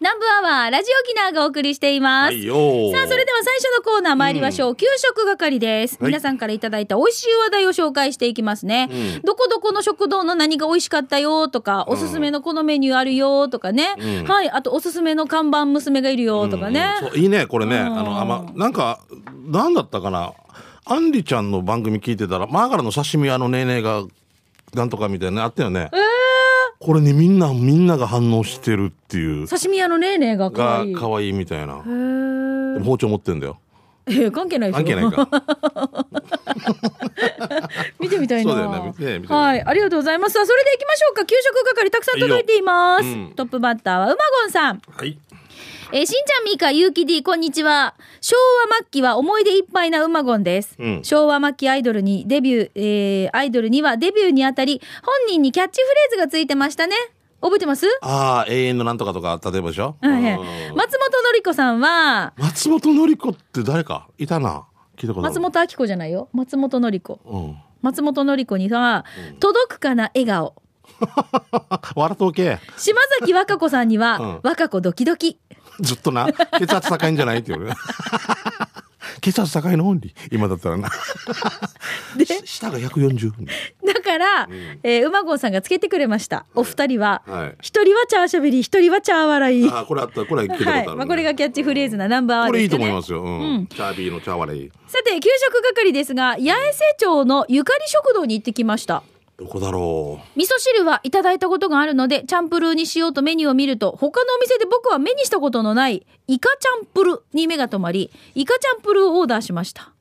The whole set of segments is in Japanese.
南部アワーラジオキナーがお送りしています。はいよーさあ、それでは最初のコーナー参りましょう。給食係です。はい皆さんからいただいた美味しい話題を紹介していきますね。うんどこどこの食堂の何が美味しかったよとか、おすすめのこのメニューあるよとかね。うんはい。あと、おすすめの看板娘がいるよとかね。うんそういいねこれねあうんのあまなんかなんだったかなアンリちゃんの番組聞いてたらマーガラの刺身屋のねーねーがなんとかみたいなのあったよね、これねみんなみんなが反応してるっていう刺身屋のねーねーが可が愛い。可愛いみたいなへーでも包丁持ってんだよえー関係ないでしょ？関係ないか 見てみたいな。そうだよね見て見てはい、ありがとうございます。それで行きましょうか。給食係たくさん届いています。いいようんトップバッターはうまごんさん。はいえーしんちゃん、みーか、ゆうき D、こんにちは。昭和末期は思い出いっぱいなうまごんです。うん昭和末期アイドルにデビュー、えーアイドルにはデビューにあたり、本人にキャッチフレーズがついてましたね。覚えてます？ああ永遠のなんとかとか例えばでしょ、はいはいうん松本のり子さんは、松本のり子って誰か？いたな聞いたこと松本明子じゃないよ。松本のり子。うん松本のり子には、届くかな笑顔。笑っとけ。島崎和歌子さんには、うん。和歌子ドキドキ。ずっとな。血圧高いんじゃないっていう。ね 血圧高いの？に今だったらな。で、し下が140だから、えー馬郷さんがつけてくれました。お二人は、はい。一人はチャーしゃべり、一人はチャー笑い。あこれあったこれは聞いたことある、はい。まあ、これがキャッチフレーズなナンバーワンこれいい。と思いますよ、うん。チャービーのチャーワレイさて、給食係ですが、八重瀬町のゆかり食堂に行ってきました。どこだろう？味噌汁はいただいたことがあるので、チャンプルーにしようとメニューを見ると、他のお店で僕は目にしたことのない、イカチャンプルーに目が止まり、イカチャンプルーをオーダーしました。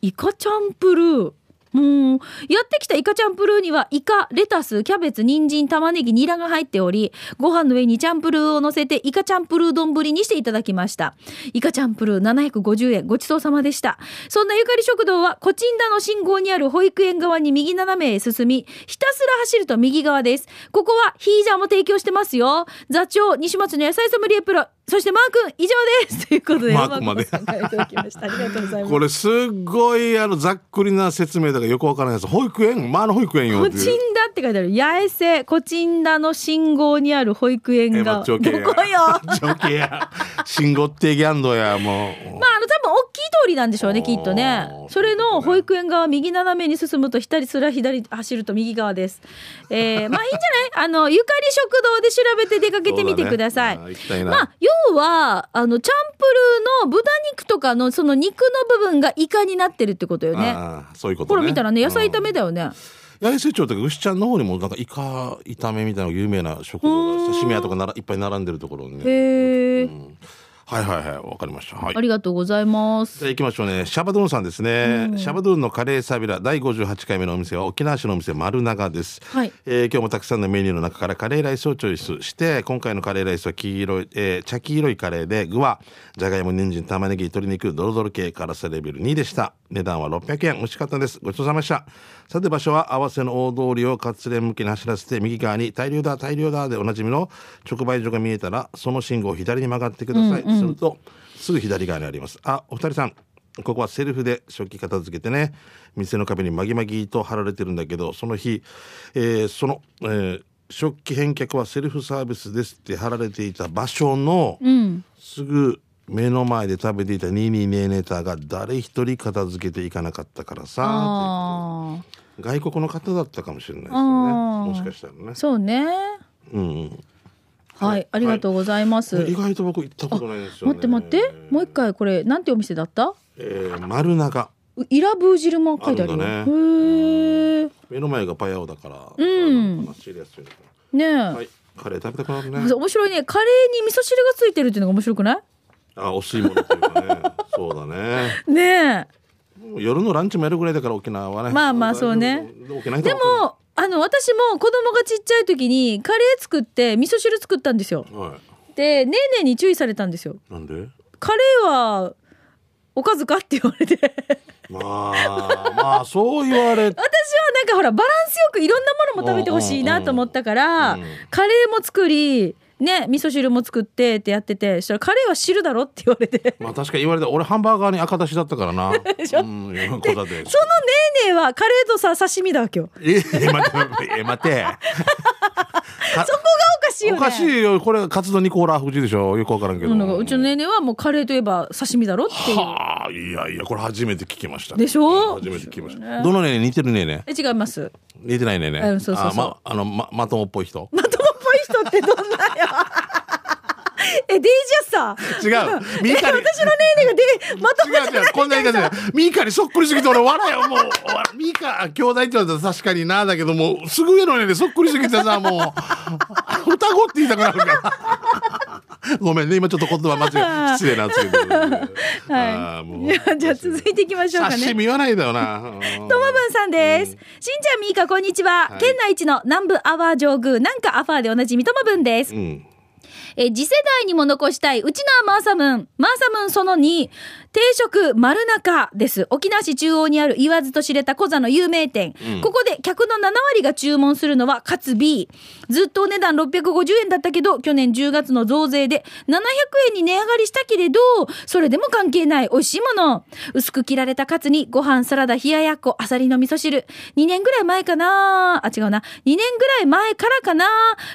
イカチャンプルー？もう、やってきたイカチャンプルーには、イカ、レタス、キャベツ、人参、玉ねぎ、ニラが入っており、ご飯の上にチャンプルーを乗せて、イカチャンプルー丼にしていただきました。イカチャンプルー750円、ごちそうさまでした。そんなゆかり食堂は、コチンダの信号にある保育園側に右斜めへ進み、ひたすら走ると右側です。ここはヒージャーも提供してますよ。座長、西松の野菜ソムリエプロ、そしてマー君、以上です。ということで、マー君まで。ありがとうございうます。これすっごいあのざっくりな説明だからよくわからないです保育園まあの保育園よコチンダって書いてある。八重瀬コチンダの信号にある保育園えが。どこよ。信号ってギャンドやもうの、多分大きい通りなんでしょうね、きっとね。それの保育園側、右斜めに進むと、ひたすら左走ると右側です。えー、まあいいんじゃない？あの、ゆかり食堂で調べて出かけてみてください。ね。まあ、要は、あの、チャンプルーの豚肉とかの、その肉の部分がイカになってるってことよね。ああそういうことね。ほら見たらね、野菜炒めだよね。八重瀬町とか牛ちゃんの方にもなんかイカ炒めみたいな有名な食堂が刺身屋とかならいっぱい並んでるところにね。へえ、はいはいはいわかりました。はい。ありがとうございます。じゃあ行きましょうね。シャバドゥンさんですね、シャバドゥンのカレーサビラ第58回目のお店は沖縄市のお店丸長です、はい。えー今日もたくさんのメニューの中からカレーライスをチョイスして今回のカレーライスは黄色い、えー茶黄色いカレーで具はじゃがいも人参玉ねぎ鶏肉ドロドロ系辛さレベル2でした。値段は600円。美味しかったです。ごちそうさまでした。さて場所は合わせの大通りを活連向きに走らせて右側に大量だ大量だでおなじみの直売所が見えたらその信号を左に曲がってください、するとすぐ左側にありますあお二人さんここはセルフで食器片付けてね店の壁にまぎまぎと貼られてるんだけどその日、えーその、えー食器返却はセルフサービスですって貼られていた場所のうん。すぐ目の前で食べていたニーニーネーネーターが誰一人片付けていかなかったからさあ外国の方だったかもしれないですよねもしかしたらねあ。そうね。うんうんはい、ありがとうございます。意外と僕行ったことないんですよね。待って待って、もう一回これ、なんてお店だった？えー丸長。うイラブー汁も書いてあるよ。あるんだへえ。目の前がパヤオだからうん。あのシリアスにね。え、はい。カレー食べたくなるね。面白いね。カレーに味噌汁がついてるっていうのが面白くない？あお吸い物というかね。そうだね。ね夜のランチもやるぐらいだから沖縄はね。まあまあそうね。でも、あの、私も子供がちっちゃい時にカレー作って味噌汁作ったんですよ。はで、ねえねえに注意されたんですよ。いなんで？カレーは、おかずかって言われて。まあまあそう言われ 私はなんかほらバランスよくいろんなものも食べてほしいなと思ったから、うんうんカレーも作りね味噌汁も作ってってやっててそしたらカレーは汁だろって言われて。まあ確かに言われた俺ハンバーガーに赤だしだったからな。しょ？うん小田でそのねえねえはカレーとさ刺身だわけ？よ ええ待てえ待て。かそこがおかしいよね。おかしいよ。これカツ丼にコーラ富士でしょ？よくわからんけど。うんうちのねえねえはもうカレーといえば刺身だろっていう。はあいやいやこれ初めて聞きました。でしょ？初めて聞きました。どのね似てるねねえ違います。似てないねねうんそうそうそう。あまあのままともっぽい人。まともっぽい人ってどんなよ。えデイジャスさ？違う。ミえーカに私のねえねえがでまともじゃない。違う違う。こんな言い方じミーカにそっくりすぎて俺笑えよもう。ミーカ兄弟って言われたら確かになだけどもうすぐ上のねでそっくりすぎてさもう。双子って言いたくなるから ごめんね。今ちょっと言葉間違え 失礼なんですけど、はいじゃあ続いていきましょうかね。刺身言わないだよな。ともぶんさんです。しんちゃん、みーか、こんにちは。はい。県内一の南部アワー上宮、なんかアファーでおなじみともぶんです。うん。えー次世代にも残したい、うちのマーサムーン。マーサムーンその2、定食丸中です。沖縄市中央にある言わずと知れた小座の有名店。ここで客の7割が注文するのはカツ B。ずっとお値段650円だったけど、去年10月の増税で700円に値上がりしたけれど、それでも関係ない美味しいもの。薄く切られたカツにご飯、サラダ、冷ややっこ、アサリの味噌汁。2年ぐらい前かなあ、違うな。2年ぐらい前からかな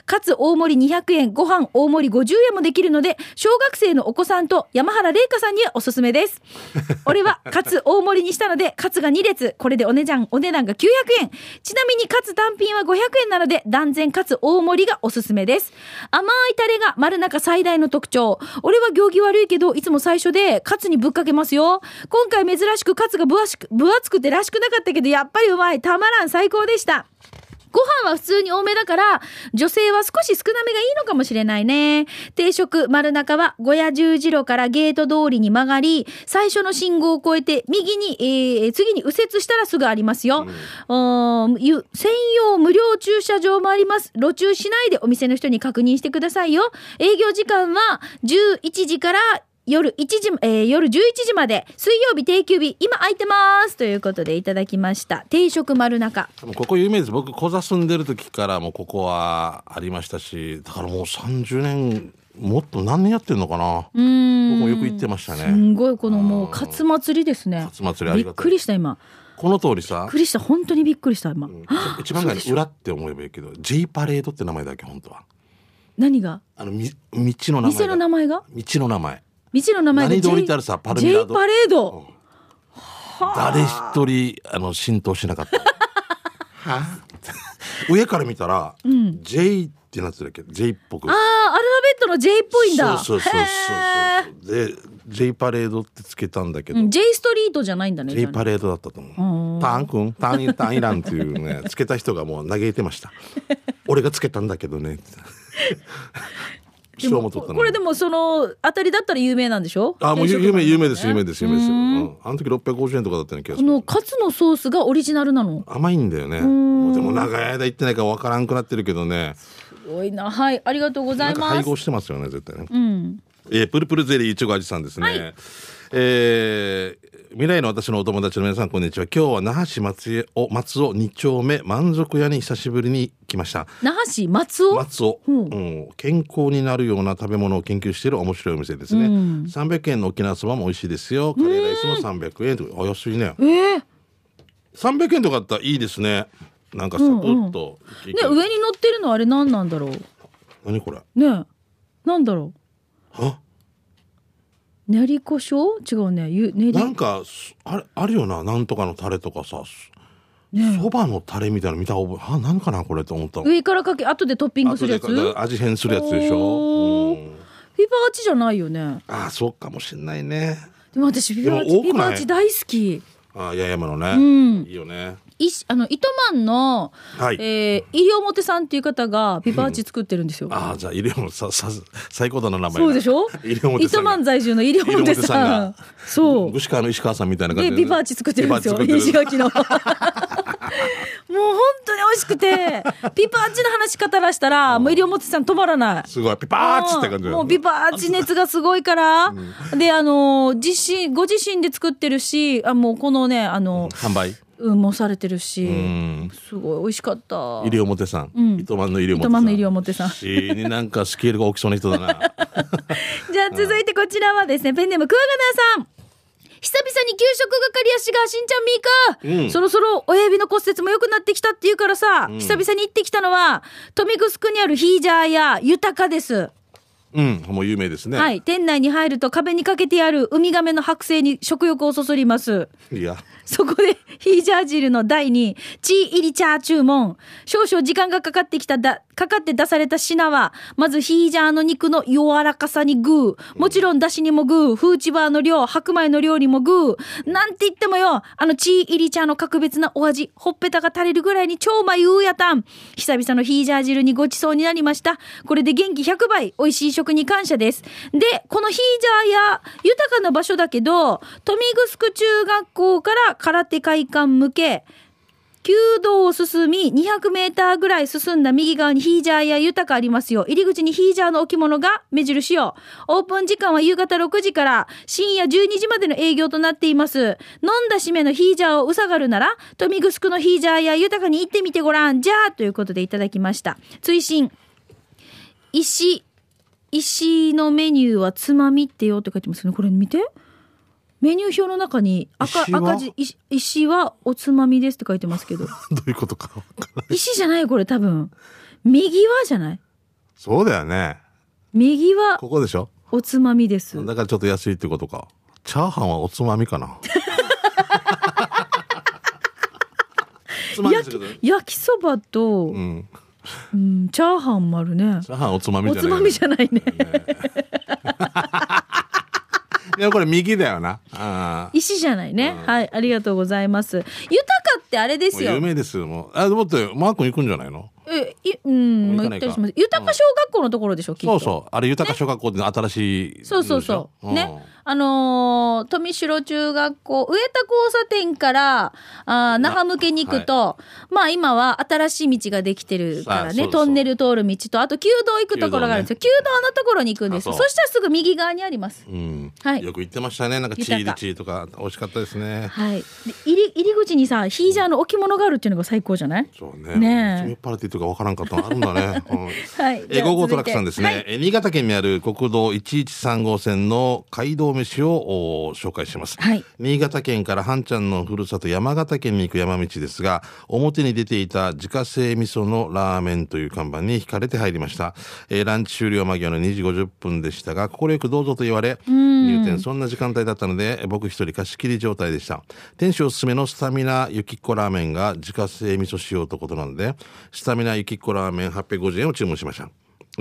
カツ大盛り200円、ご飯大盛り50円もできるので、小学生のお子さんと山原玲香さんにはおすすめです。俺はカツ大盛りにしたので、カツが2列。これでお値段、お値段が900円。ちなみにカツ単品は500円なので、断然カツ大盛りがおすすめです。甘いタレが丸中最大の特徴。俺は行儀悪いけど、いつも最初でカツにぶっかけますよ。今回珍しくカツが分厚く分厚くてらしくなかったけど、やっぱりうまい。たまらん。最高でした。ご飯は普通に多めだから、女性は少し少なめがいいのかもしれないね。定食丸中は小屋十字路からゲート通りに曲がり、最初の信号を越えて右に、えー次に右折したらすぐありますよ。うんゆ専用無料駐車場もあります。路駐しないでお店の人に確認してくださいよ。営業時間は11時から夜1時、えー夜11時まで、水曜日定休日、今空いてます。ということでいただきました。定食丸中。ここ有名です僕小座住んでる時からもうここはありましたしだからもう30年もっと何年やってんのかなうーん僕もよく行ってましたすねんごいこのもうカツ祭りですね。カツ祭りびっくりした今。この通りびさっくりした本当にびっくりした今。一番街の裏って思えばいいけど J パレードって名前だっけ本当は何が？あのみ道の名前店の名前が？道の名前道の名前が何 J 通りってあるさパルミラー J ドパレード。誰一人あの浸透しなかったは？上から見たら、J ってなってるけ？J っぽくああアルファベットの J っぽいんだ。そうそうそうへそうそうで J パレードってつけたんだけど、ーうん J ストリートじゃないんだね。じ J パレードだったと思う。ターンくん、ターンイターンイランっていうね、つけた人がもう嘆いてました。俺がつけたんだけどね。賞も取ったこれでもその当たりだったら有名なんでしょ？あ、もう有名、有名です、有名です、有名です。あの時650円とかだったような気がする。このカツのソースがオリジナルなの？甘いんだよね。でも長い間行ってないからわからんくなってるけどね。すごいな。はいありがとうござないます。配合してますよね、絶対ね。うん。えープルプルゼリーいちご味さんですね。はいえー未来の私のお友達の皆さんこんにちは。今日は那覇市松尾松尾2丁目満足屋に久しぶりに来ました。那覇市松尾？松尾、うんうん健康になるような食べ物を研究している面白いお店ですね。うん300円の沖縄そばも美味しいですよ。カレーライスも300円とか、あ安いね。えー、ね300円とかだったらいいですね。なんかサクッと。上に乗ってるのあれ何なんだろう？何これ？ねなんだろは？う。練り胡椒？違うね。ゆ練り。なんかすあれあるよな。なんとかのタレとかさ。ねそば、のタレみたいなの見た覚えあ何かなこれと思ったの。上からかけ後でトッピングするやつ？味変するやつでしょ、おー。うん、ーチじゃないよね。ああそうかもしんないね。でも私ピパーチでも多くない？ピパーチ大好き。ああ八重山のね、うん。いいよね。いしあの糸満の、はい。えー、西表さんっていう方がピパーチ作ってるんですよ。ああじゃあ入れもささ最高だな名前が。そうでしょ？糸満在住の西表さん。西表さんが。そう。具志川の石川さんみたいな感じで、ピパーチ作ってるんですよ。石垣の。もう本当に美味しくて、ピパーチの話し方らしたら、もう西表さん止まらない。すごい。ピパーチって感じもうピパーチ熱がすごいから、であの自身ご自身で作ってるしあもうこのねあの販売？うんもされてるし、うん。すごい美味しかった。西表さん、うん。糸満の西表さん。糸満の西表さん。しになんかスケールが大きそうな人だな。じゃあ続いてこちらはですねペンネームクワガナさん久々に給食係やしがしんちゃんみーか、うん。そろそろ親指の骨折も良くなってきたって言うからさ、久々に行ってきたのは豊見城にあるヒージャーや豊かです。うんもう有名ですね、はい店内に入ると壁にかけてあるウミガメの剥製に食欲をそそります。いやそこで ヒージャー汁の台にチー入りチャー注文。少々時間がかかってきただ、かかって出された品は、まずヒージャーの肉の柔らかさにグー。もちろん出汁にもグー。フーチバーの量、白米の料理もグー。なんて言ってもよ、あのチー入りチャーの格別なお味、ほっぺたが垂れるぐらいに超まゆうやたん。久々のヒージャー汁にごちそうになりました。これで元気100倍、美味しい食に感謝です。で、このヒージャーや豊かな場所だけど、豊見城中学校から空手会館向け、弓道を進み200メーターぐらい進んだ右側にヒージャーや豊かありますよ。入り口にヒージャーの置物が目印よ。オープン時間は夕方6時から深夜12時までの営業となっています。飲んだ締めのヒージャーをうさがるなら、豊見城のヒージャーや豊かに行ってみてごらん。じゃあ、ということでいただきました。追伸。石、石のメニューはつまみってよって書いてますね。これ見て。メニュー表の中に赤赤字石石はおつまみですって書いてますけど。どういうことか石じゃないこれ多分。右はじゃない？そうだよね。右はここでしょ？おつまみです。だからちょっと安いってことか。チャーハンはおつまみかな。つまみですけどね焼きそばと、ううんんチャーハンもあるね。チャーハンおつまみおじゃないつまみじゃないねいやこれ右だよな。あ石じゃないね、はいありがとうございます。豊かってあれであすよ。有名ですよもう。あでもってマー君行くんじゃないの？えいうん行ったりします。豊か小学校のところでしょきっと。そうそう。あれ豊か小学校って新しいそうそうそう。うん。ね。あのー富城中学校、上田交差点から、あー那覇向けに行くと、まあ今は新しい道ができてるからね、トンネル通る道と、あと弓道行くところがあるんですよ。弓道のところに行くんですそしたらすぐ右側にあります。うん。はい。よく行ってましたね。なんかチーリチーとか美味しかったですね。はい。で入り、入り口にさ、ヒージャーの置物があるっていうのが最高じゃない？そうね。ねえ。とかわかららんかったあるんだね。はい。え、午後トラックさんですね。はい、新潟県にある国道113号線の街道飯を紹介します。はい。新潟県から半ちゃんのふるさと山形県に行く山道ですが、表に出ていた自家製味噌のラーメンという看板に惹かれて入りました。えー、ランチ終了間際の2時50分でしたが、心よくどうぞと言われ、入店そんな時間帯だったので、僕一人貸し切り状態でした。店主おすすめのスタミナ雪っこラーメンが自家製味噌仕様とことなので、スタミナ雪1個ラーメン850円を注文しました。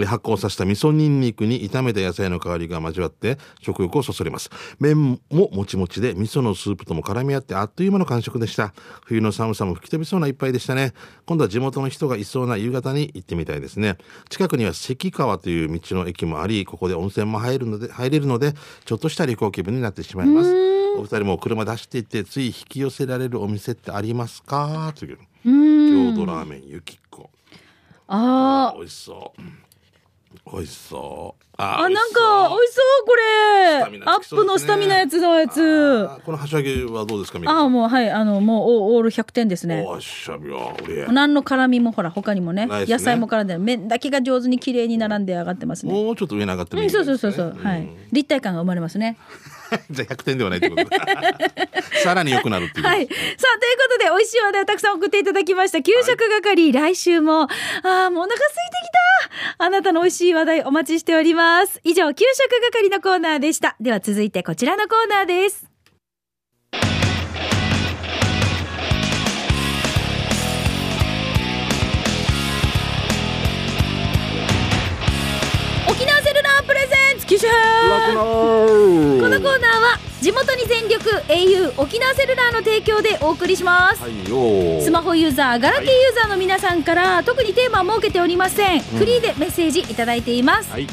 発酵させた味噌ニンニクに炒めた野菜の香りが交わって食欲をそそります。麺ももちもちで味噌のスープとも絡み合ってあっという間の完食でした。冬の寒さも吹き飛びそうな一杯でしたね。今度は地元の人がいそうな夕方に行ってみたいですね。近くには関川という道の駅もあり、ここで温泉も入るので、入れるので、ちょっとした旅行気分になってしまいます。お二人も車出していってつい引き寄せられるお店ってありますか？という。郷土ラーメン雪きっこあ美味しそう美味しそうああ。あ、なんか、美味しそう、これ。アップのスタミナやつのやつ。あこの箸揚げはどうですかみああ、もう、はい、あの、もう、オオール100点ですね。おっしゃびよ俺何の絡みもほら他にもね野菜も絡んで麺だけが上手に綺麗に並んで上がってますね。もうちょっと上に上がってもうん、いいですねそうそうそうそう、はい立体感が生まれますね。じゃあ100点ではないってことだ さらに良くなるっていうはい。さあ、ということで、美味しい話題をたくさん送っていただきました。給食係、来週も、ああ、もうお腹空いてきた。あなたの美味しい話題お待ちしております。以上、給食係のコーナーでした。では続いてこちらのコーナーです。レゼンツ機種編このコーナーは地元に全力 au 沖縄セルラーの提供でお送りします、はいよスマホユーザーガラケーユーザーの皆さんから特にテーマは設けておりません、フリーでメッセージいただいています、はい。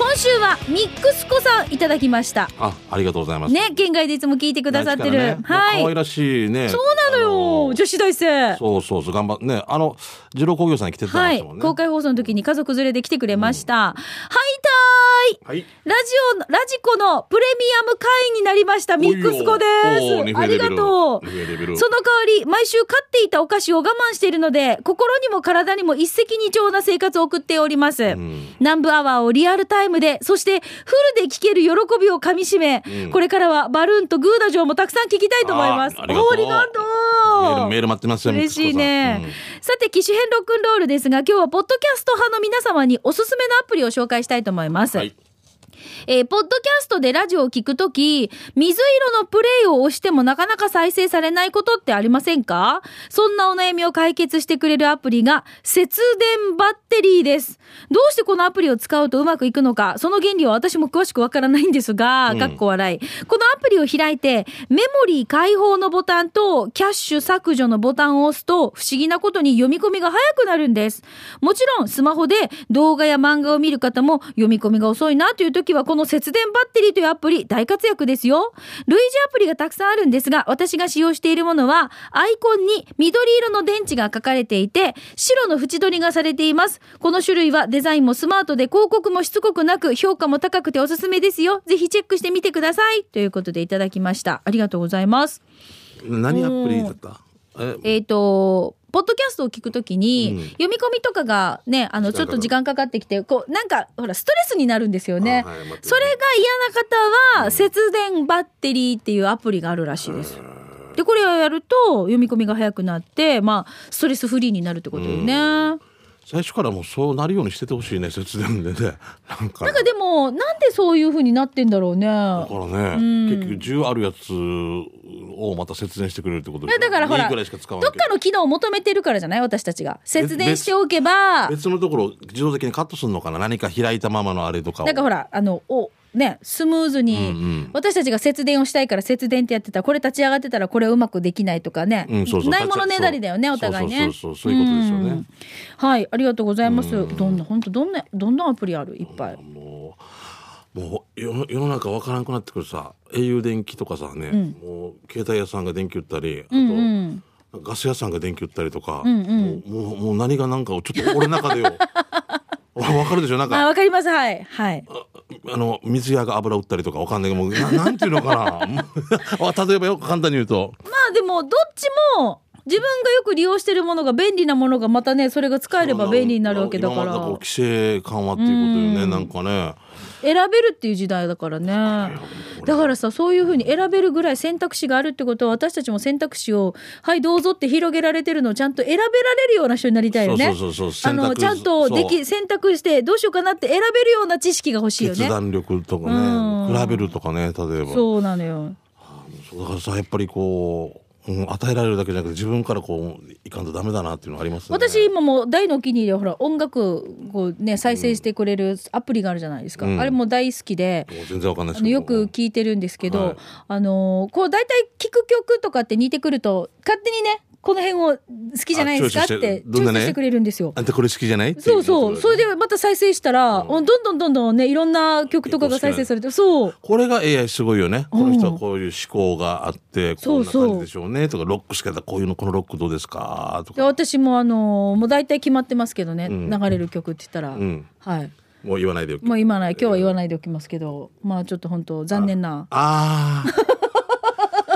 今週はミックスコさんいただきました。あありがとうございます。ね県外でいつも聞いてくださってる、ねはい。可愛らしいね。そうなのよ、女子大生そうそうそう頑張ってねあの二郎工業さんに来てたんはいですもんね、公開放送の時に家族連れで来てくれました、ハイタはい。ラジオの、ラジコのプレミアム会員になりました。ミックスコです。ありがとう。その代わり、毎週買っていたお菓子を我慢しているので、心にも体にも一石二鳥な生活を送っております。ん南部アワーをリアルタイムで、そしてフルで聴ける喜びをかみしめ、うんこれからはバルーンとグーダ城もたくさん聞きたいと思います。ありがとうメール、メール待ってますよ。嬉しいね、ミックさて機種編ロックンロールですが今日はポッドキャスト派の皆様におすすめのアプリを紹介したいと思います、はい。えーポッドキャストでラジオを聞くとき、水色のプレイを押してもなかなか再生されないことってありませんか？そんなお悩みを解決してくれるアプリが、節電バッテリーです。どうしてこのアプリを使うとうまくいくのか、その原理は私も詳しくわからないんですが、うんかっこ笑い。このアプリを開いて、メモリー開放のボタンと、キャッシュ削除のボタンを押すと、不思議なことに読み込みが早くなるんです。もちろん、スマホで動画や漫画を見る方も、読み込みが遅いなという時は、この節電バッテリーというアプリ、大活躍ですよ。類似アプリがたくさんあるんですが、私が使用しているものは、アイコンに緑色の電池が書かれていて、白の縁取りがされています。この種類はデザインもスマートで広告もしつこくなく、評価も高くておすすめですよ。ぜひチェックしてみてください。ということでいただきました。ありがとうございます。何アプリだった？え、えっ、と、ポッドキャストを聞くときに、うん読み込みとかがね、あの、ちょっと時間かかってきて、こう、なんか、ほら、ストレスになるんですよね。あはい待ってそれが嫌な方は、節電バッテリーっていうアプリがあるらしいです。で、これをやると、読み込みが早くなって、まあ、ストレスフリーになるってことよね。最初からもうそうなるようにしててほしいね、節電でね。なんか。なんかでも、なんでそういう風になってんだろうね。だからね、ん結局10あるやつをまた節電してくれるってことでだからほらいいぐらいしか使わどっかの機能を求めてるからじゃない？私たちが。節電しておけば、別のところ自動的にカットするのかな？何か開いたままのあれとかをなんかほら、あの、お、ね、スムーズに、うんうん。私たちが節電をしたいから節電ってやってたら、これ立ち上がってたらこれうまくできないとかね。うんそうそう。ないものねだりだよね、お互いね。そうそうそう。いうことですよね。ん。はい、ありがとうございます。どんな、本当どんな、どんなアプリある？いっぱい。もうもう世の世の中わからなくなってくるさ。au 電気とかさね、もう携帯屋さんが電気売ったりあと、うんうん。ガス屋さんが電気売ったりとか、んうん。もうもうもう何が何かをちょっと俺の中でよ わかるでしょなんあ、かわかります。はい。はい。あの水屋が油売ったりとかわかんないけどもうな なんていうのかな 例えばよく簡単に言うとまあでも、どっちも、自分がよく利用してるものが便利なものがまたね、それが使えれば便利になるわけだから。規制緩和っていうことよねなんかね選べるっていう時代だからね。だからさそういうふうに選べるぐらい選択肢があるってことは私たちも選択肢をはいどうぞって広げられてるのをちゃんと選べられるような人になりたいよね。あのちゃんとでそき選択してどうしようかなって選べるような知識が欲しいよね。決断力とかうん。ね比べるとかね例えば。そうそうなのよだからさやっぱりこう、うん、与えられるだけじゃなくて自分からこういかんとダメだなっていうのはありますね。私今もう大のお気に入りはほら音楽こうね再生してくれるアプリがあるじゃないですか、うん。あれも大好きで、全然わかんないよく聞いてるんですけど、はい。あのーこう大体聞く曲とかって似てくると勝手にねこの辺を好きじゃないですか？ってチどんなね？ョイスしてくれるんですよ。あんたこれ好きじゃない？そうそう。それででまた再生したら、どんどんどんどんね、いろんな曲とかが再生されて、そう。これが AI すごいよね。こうんの人はこういう思考があって、こんな感じでしょうね。とか、ロックしかこういうの、このロックどうですか？とでか。私もあのーもう大体決まってますけどね、ん流れる曲って言ったら、うん。はい。もう言わないでおきもう今ない、今日は言わないでおきますけど、まあちょっと本当残念な。ああ。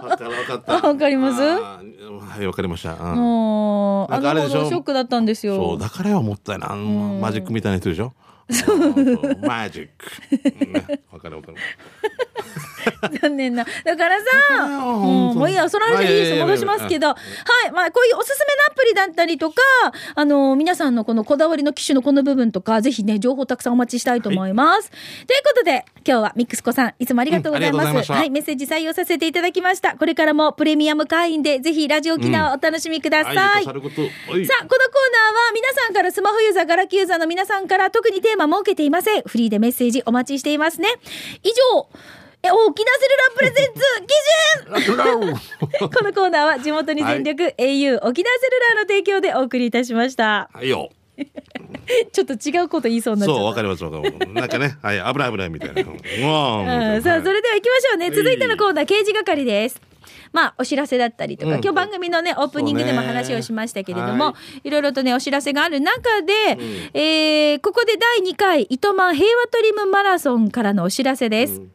わかるわかった。わか ります？はい、わかりました。うんもう、あのなんかあれでしょ？頃ショックだったんですよ。そう、だからはもったいな。マジックみたいな人でしょ？マジック。ねわかるわかる。残念な。だからさ、ようもういいや、その話でいいです。戻しますけど、はい。まあ、こういうおすすめのアプリだったりとか、あの、皆さんのこのこだわりの機種のこの部分とか、ぜひね、情報たくさんお待ちしたいと思います。ということで、今日はミックス子さん、いつもありがとうございます。うんはい。メッセージ採用させていただきました。これからもプレミアム会員で、ぜひラジオ機能をお楽しみください。はい、さること。はいさあ、このコーナーは皆さんからスマホユーザー、ガラケーユーザーの皆さんから特にテーマ設けていません。フリーでメッセージお待ちしていますね。以上、え、沖縄セルラープレゼンツ、基準このコーナーは地元に全力、au 沖縄セルラーの提供でお送りいたしました。はいよ。ちょっと違うこと言いそうにな。そう、わかりますわかります。なんかね、はい、危ない危ないみたいな。うわうんさあ、それでは行きましょうね。続いてのコーナー、刑事係です。まあお知らせだったりとか、うん今日番組のねオープニングでも話をしましたけれども、、はいろいろとねお知らせがある中で、えーここで第2回糸満平和トリムマラソンからのお知らせです。うん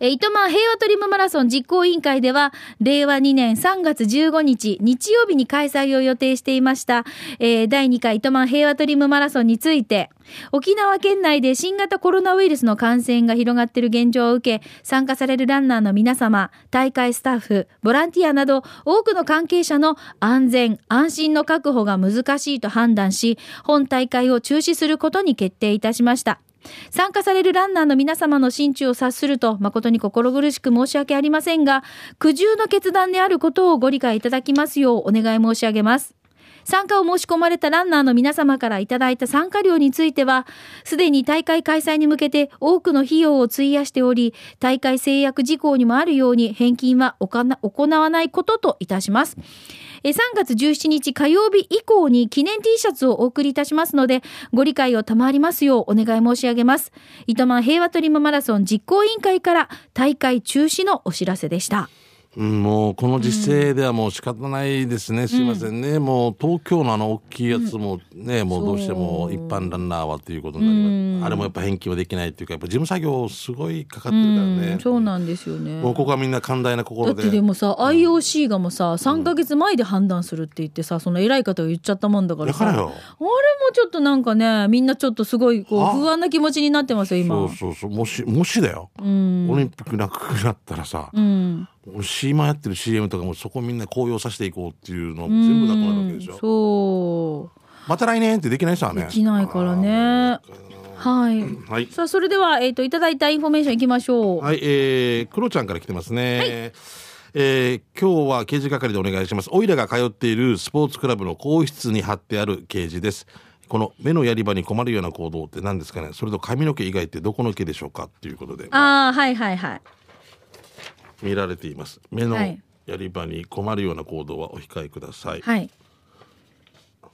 えー糸満平和トリムマラソン実行委員会では、令和2年3月15日、日曜日に開催を予定していました、えー第2回糸満平和トリムマラソンについて、沖縄県内で新型コロナウイルスの感染が広がっている現状を受け、参加されるランナーの皆様、大会スタッフ、ボランティアなど、多くの関係者の安全、安心の確保が難しいと判断し、本大会を中止することに決定いたしました。参加されるランナーの皆様の心中を察すると誠に心苦しく申し訳ありませんが、苦渋の決断であることをご理解いただきますようお願い申し上げます。参加を申し込まれたランナーの皆様からいただいた参加料については、すでに大会開催に向けて多くの費用を費やしており、大会制約事項にもあるように返金は行わないことといたします。え3月17日火曜日以降に記念 T シャツをお送りいたしますので、ご理解を賜りますようお願い申し上げます。糸満平和トリムマラソン実行委員会から大会中止のお知らせでした。うん、もうこの実勢ではもう仕方ないですね、すいませんね、もう東京のあの大きいやつもね、もうどうしても一般ランナーはということになります、あれもやっぱ返金はできないっていうかやっぱ事務作業すごいかかってるからね、そうなんですよね。もうここはみんな寛大なだ心で。ってでもさ IOC がもさ3ヶ月前で判断するって言ってさその偉い方が言っちゃったもんだからさ。あれもだからよ。ちょっとなんかねみんなちょっとすごいこうあ不安な気持ちになってますよ今。そうそうそう。もしもしだよ、うん。オリンピックなくなったらさ、うん今やってる CM とかもそこみんな高揚させていこうっていうのも全部なくなるわけでしょ、そう。また来年ってできないさねできないからね。はい。はい。さあそれでは、えー、といただいたインフォメーションいきましょう、はい、えー、クロちゃんから来てますね。えー今日は掲示係でお願いします。オイラが通っているスポーツクラブの更衣室に貼ってある掲示です。この目のやり場に困るような行動って何ですかね？それと髪の毛以外ってどこの毛でしょうか？っていうことで。ああはいはいはい見られています。目のはい。やり場に困るような行動はお控えください。はい。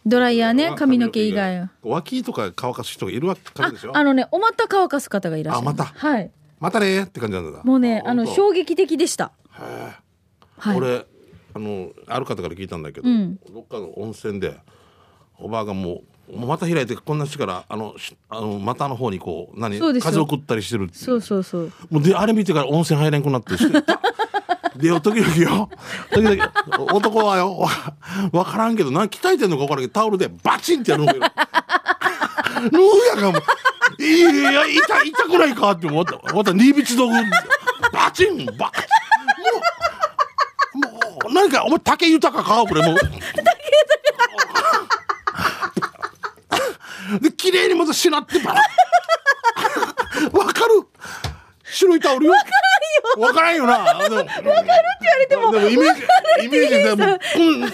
ドライヤーね髪の毛以外脇とか乾かす人がいるわけあでしょ？あのねおまた乾かす方がいらっしゃるあまた？はい。またねって感じなんだ。もうねあの衝撃的でした。はい。俺あのある方から聞いたんだけど、うん。どっかの温泉でおばあがもうまた開いてこんな力あのしあの股の方にこう何風を送ったりしてるそうそうそう。もうであれ見てから温泉入れんくなって してでよ時々よ時々男はよわわからんけど何鍛えてんのか分からんけどタオルでバチンってやるのよ。ぬーやがもう。いや痛痛くないかって思った。また新道道具バチンバチン。もうもう何かお前竹豊か？これもう竹豊で綺麗にまたしなってば わかる。白いタオルよ。わからんよ。わからんよな。わかるって言われてもでもイメージイメージでもううん。い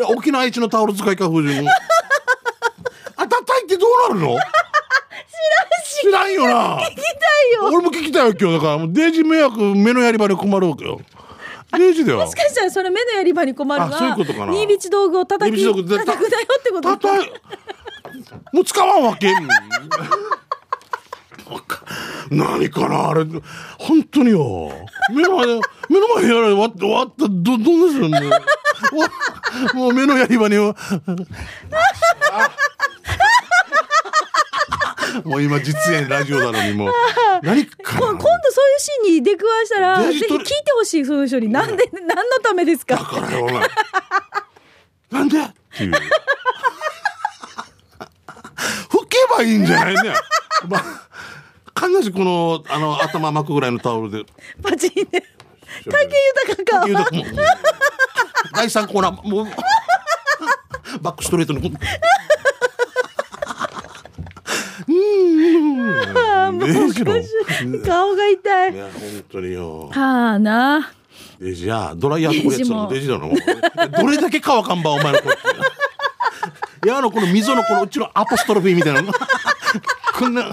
や沖縄一のタオル使いか風神あたたいってどうなるの？知らんよな。聞きたいよ。俺も聞きたいよ今日だから。もうデイジ迷惑目のやり場に困るわけよデイジだよ。もしかしたらそれ目のやり場に困るあそういうことかな。新道道具を叩き叩くなよってことたたいもう使わんわけ何かなあれ本当によ。目の前で目の前やられ終わった終わったどどんなするんだよ。わもう目のやり場には。もう今実演ラジオなのにもう。何か今度そういうシーンに出くわしたらぜひ聞いてほしいそういう人になんで何のためですだかからよお前。なんで？っていうばいいんじゃないね。まあかなしこのあの頭巻くぐらいのタオルで。パチンで竹豊か言うともう第三コーナー。もうバックストレートに。うん。デジのい。顔が痛い。や本当によ。はあな。デジやドライヤーとこれやつの？デデジだの？どれだけ乾かんばお前のこっちいやあのこの溝のこのうちのアポストロフィーみたいなの。こんな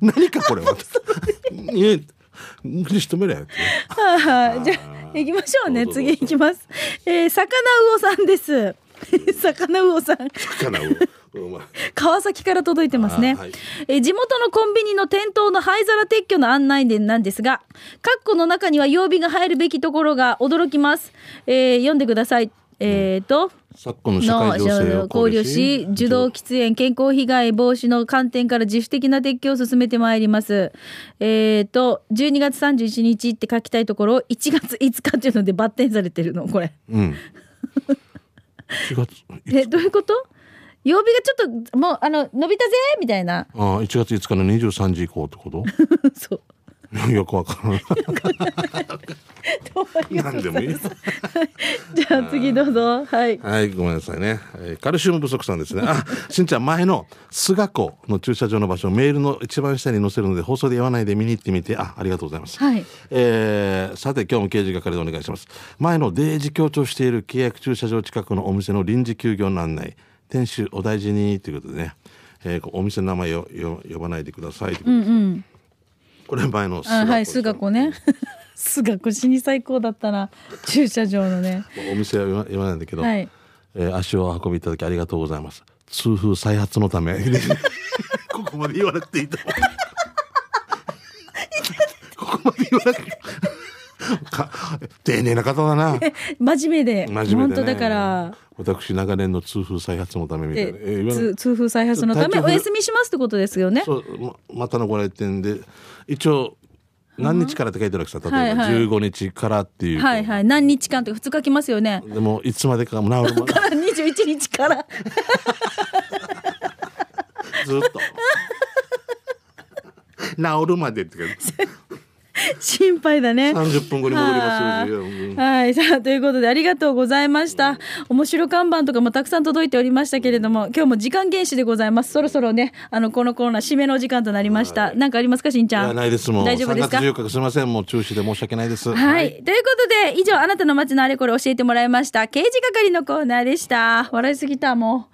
何かこれは。無理しとめれよじゃあ行きましょうね。次行きます。えー、魚魚さんです。魚魚さん。川崎から届いてますね、あはい。えー地元のコンビニの店頭の灰皿撤去の案内伝なんですがカッコの中には曜日が入るべきところが驚きます、えー読んでください。えっ、と、昨今の社会情勢を考慮し受動喫煙健康被害防止の観点から自主的な撤去を進めてまいります。えっ、と12月31日って書きたいところを1月5日っていうのでバッテンされてるの？これ。うん。4月えどういうこと？曜日がちょっともうあの伸びたぜみたいな。ああ1月5日の23時以降ってこと？そう。よくわからない。どういう何でもいい どうぞ。はい。はい、ごめんなさいね。えーカルシウム不足さんですね。あ、しんちゃん、前の菅湖の駐車場の場所、メールの一番下に載せるので、放送で言わないで見に行ってみて、あ、ありがとうございます。はい。えーさて、今日も刑事係でお願いします。前のデージ強調している契約駐車場近くのお店の臨時休業の案内、店主お大事にということでね、えーお店の名前をよ呼ばないでくださいということで。すこれ前のあはい菅湖菅子ね菅子死に最高だったな駐車場のねお店は言わ言わないんだけど、はいえー足をお運びいただきありがとうございます。痛風再発のため。ここまで言わなくていいと思う。ここまで言わなくて。か 丁寧な方だな。真面目で真面目で、ね。本当だから私長年の痛風再発のためみたいな。痛風再発のためお休みしますってことですよねそうままたのご来店で一応何日からって書いてあるわけさ例えばはいはい。15日からっていう、はいはい。何日間とか2日来ますよね。でもいつまでか治るまで から21日から。ずっと。治るまでってか心配だね30分後に戻りますはようんはい。さあ、ということでありがとうございました。面白看板とかもたくさん届いておりましたけれども、今日も時間厳守でございます。そろそろね、あの、このコーナー締めのお時間となりました。なんかありますか、しんちいゃん？やないですもん大丈夫ですか？3月14日すみませんもう中止で申し訳ないですはい、ということで、以上、あなたの街のあれこれ教えてもらいました。刑事係のコーナーでした。笑いすぎた、もう。